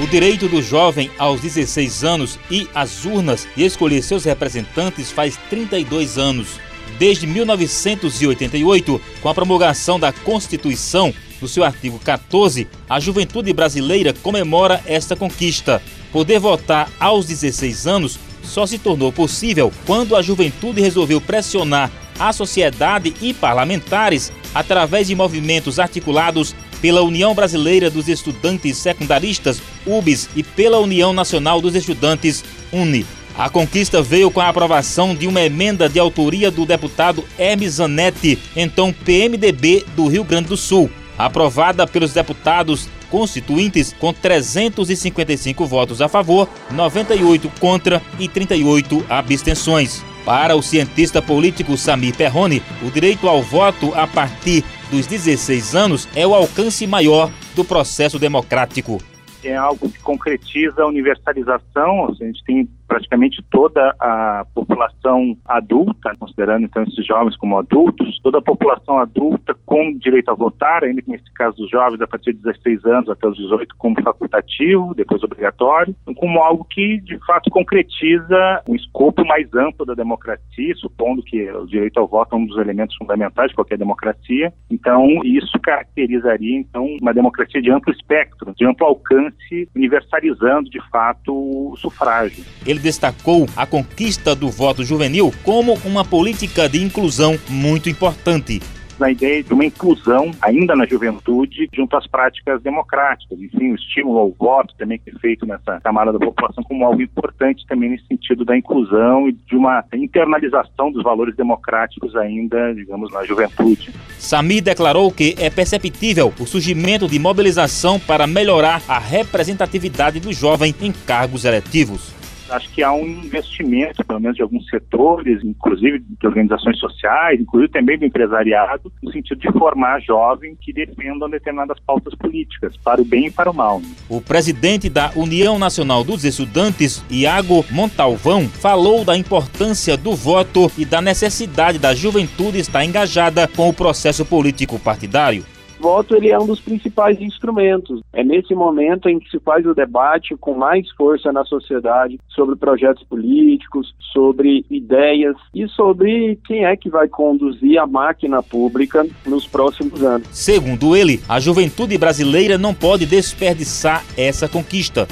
O direito do jovem aos 16 anos e às urnas e escolher seus representantes faz 32 anos. Desde 1988, com a promulgação da Constituição, no seu artigo 14, a juventude brasileira comemora esta conquista. Poder votar aos 16 anos só se tornou possível quando a juventude resolveu pressionar a sociedade e parlamentares através de movimentos articulados pela União Brasileira dos Estudantes Secundaristas, UBS, e pela União Nacional dos Estudantes, UNI. A conquista veio com a aprovação de uma emenda de autoria do deputado Hermes Zanetti, então PMDB do Rio Grande do Sul, aprovada pelos deputados constituintes com 355 votos a favor, 98 contra e 38 abstenções. Para o cientista político Samir Perrone, o direito ao voto a partir dos 16 anos é o alcance maior do processo democrático. É algo que concretiza a universalização, a gente tem praticamente toda a população adulta, considerando então esses jovens como adultos, toda a população adulta com direito a votar, ainda que nesse caso dos jovens a partir de 16 anos até os 18 como facultativo, depois obrigatório, como algo que de fato concretiza um escopo mais amplo da democracia, supondo que o direito ao voto é um dos elementos fundamentais de qualquer democracia. Então, isso caracterizaria então uma democracia de amplo espectro, de amplo alcance, universalizando de fato o sufrágio. Ele ele destacou a conquista do voto juvenil como uma política de inclusão muito importante na ideia de uma inclusão ainda na juventude junto às práticas democráticas. Enfim, o estímulo ao voto também que é feito nessa camada da população como algo importante também nesse sentido da inclusão e de uma internalização dos valores democráticos ainda, digamos, na juventude. Samir declarou que é perceptível o surgimento de mobilização para melhorar a representatividade do jovem em cargos eletivos acho que há um investimento, pelo menos de alguns setores, inclusive de organizações sociais, inclusive também do empresariado, no sentido de formar jovens que defendam determinadas pautas políticas, para o bem e para o mal. O presidente da União Nacional dos Estudantes, Iago Montalvão, falou da importância do voto e da necessidade da juventude estar engajada com o processo político partidário voto ele é um dos principais instrumentos. É nesse momento em que se faz o debate com mais força na sociedade sobre projetos políticos, sobre ideias e sobre quem é que vai conduzir a máquina pública nos próximos anos. Segundo ele, a juventude brasileira não pode desperdiçar essa conquista.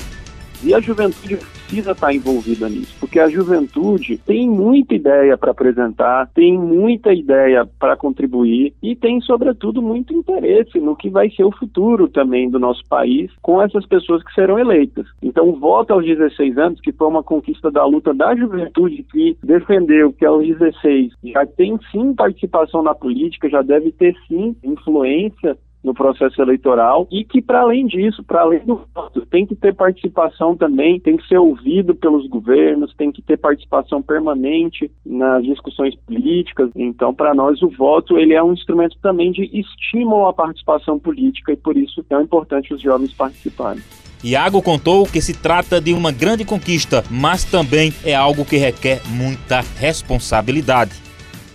E a juventude precisa estar envolvida nisso, porque a juventude tem muita ideia para apresentar, tem muita ideia para contribuir e tem, sobretudo, muito interesse no que vai ser o futuro também do nosso país com essas pessoas que serão eleitas. Então, o voto aos 16 anos, que foi uma conquista da luta da juventude que defendeu que aos 16 já tem sim participação na política, já deve ter sim influência no processo eleitoral e que, para além disso, para além do voto, tem que ter participação também, tem que ser ouvido pelos governos, tem que ter participação permanente nas discussões políticas. Então, para nós, o voto ele é um instrumento também de estímulo à participação política e, por isso, é importante os jovens participarem. Iago contou que se trata de uma grande conquista, mas também é algo que requer muita responsabilidade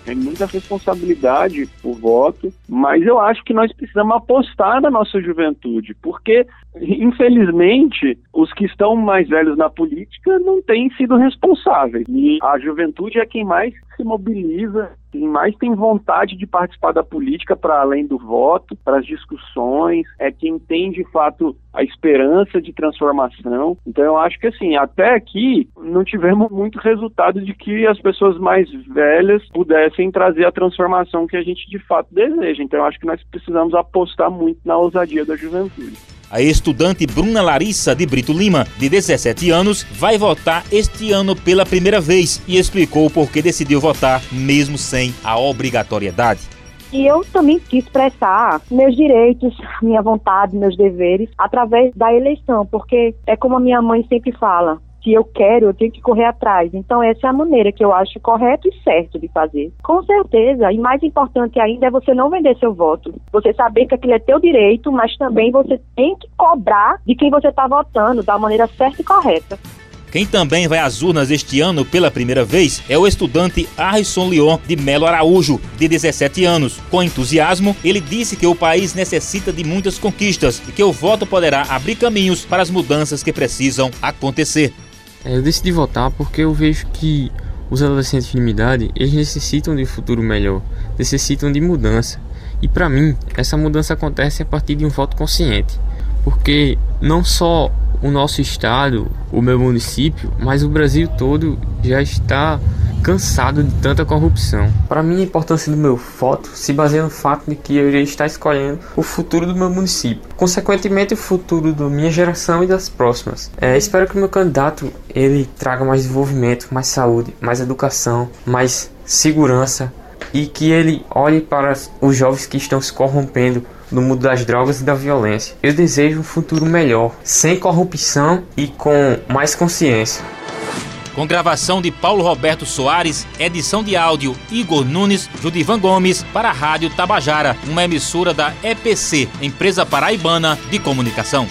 tem muita responsabilidade o voto, mas eu acho que nós precisamos apostar na nossa juventude, porque, infelizmente, os que estão mais velhos na política não têm sido responsáveis. E a juventude é quem mais se mobiliza, quem mais tem vontade de participar da política para além do voto, para as discussões, é quem tem de fato a esperança de transformação. Então eu acho que assim, até aqui não tivemos muito resultado de que as pessoas mais velhas pudessem trazer a transformação que a gente de fato deseja. Então eu acho que nós precisamos apostar muito na ousadia da juventude. A estudante Bruna Larissa de Brito Lima, de 17 anos, vai votar este ano pela primeira vez e explicou por que decidiu votar mesmo sem a obrigatoriedade. E eu também quis expressar meus direitos, minha vontade, meus deveres através da eleição, porque é como a minha mãe sempre fala: que eu quero, eu tenho que correr atrás. Então, essa é a maneira que eu acho correto e certo de fazer. Com certeza, e mais importante ainda é você não vender seu voto. Você saber que aquilo é teu direito, mas também você tem que cobrar de quem você está votando da maneira certa e correta. Quem também vai às urnas este ano pela primeira vez é o estudante Arison Leon de Melo Araújo, de 17 anos. Com entusiasmo, ele disse que o país necessita de muitas conquistas e que o voto poderá abrir caminhos para as mudanças que precisam acontecer. É, eu decidi votar porque eu vejo que os adolescentes de minha idade, eles necessitam de um futuro melhor, necessitam de mudança. E para mim, essa mudança acontece a partir de um voto consciente, porque não só o nosso estado, o meu município, mas o Brasil todo já está cansado de tanta corrupção. Para mim, a importância do meu voto se baseia no fato de que eu irei estar escolhendo o futuro do meu município, consequentemente o futuro da minha geração e das próximas. É, espero que o meu candidato ele traga mais desenvolvimento, mais saúde, mais educação, mais segurança e que ele olhe para os jovens que estão se corrompendo no mundo das drogas e da violência. Eu desejo um futuro melhor, sem corrupção e com mais consciência. Com gravação de Paulo Roberto Soares, edição de áudio Igor Nunes, Judivan Gomes, para a Rádio Tabajara, uma emissora da EPC, Empresa Paraibana de Comunicação.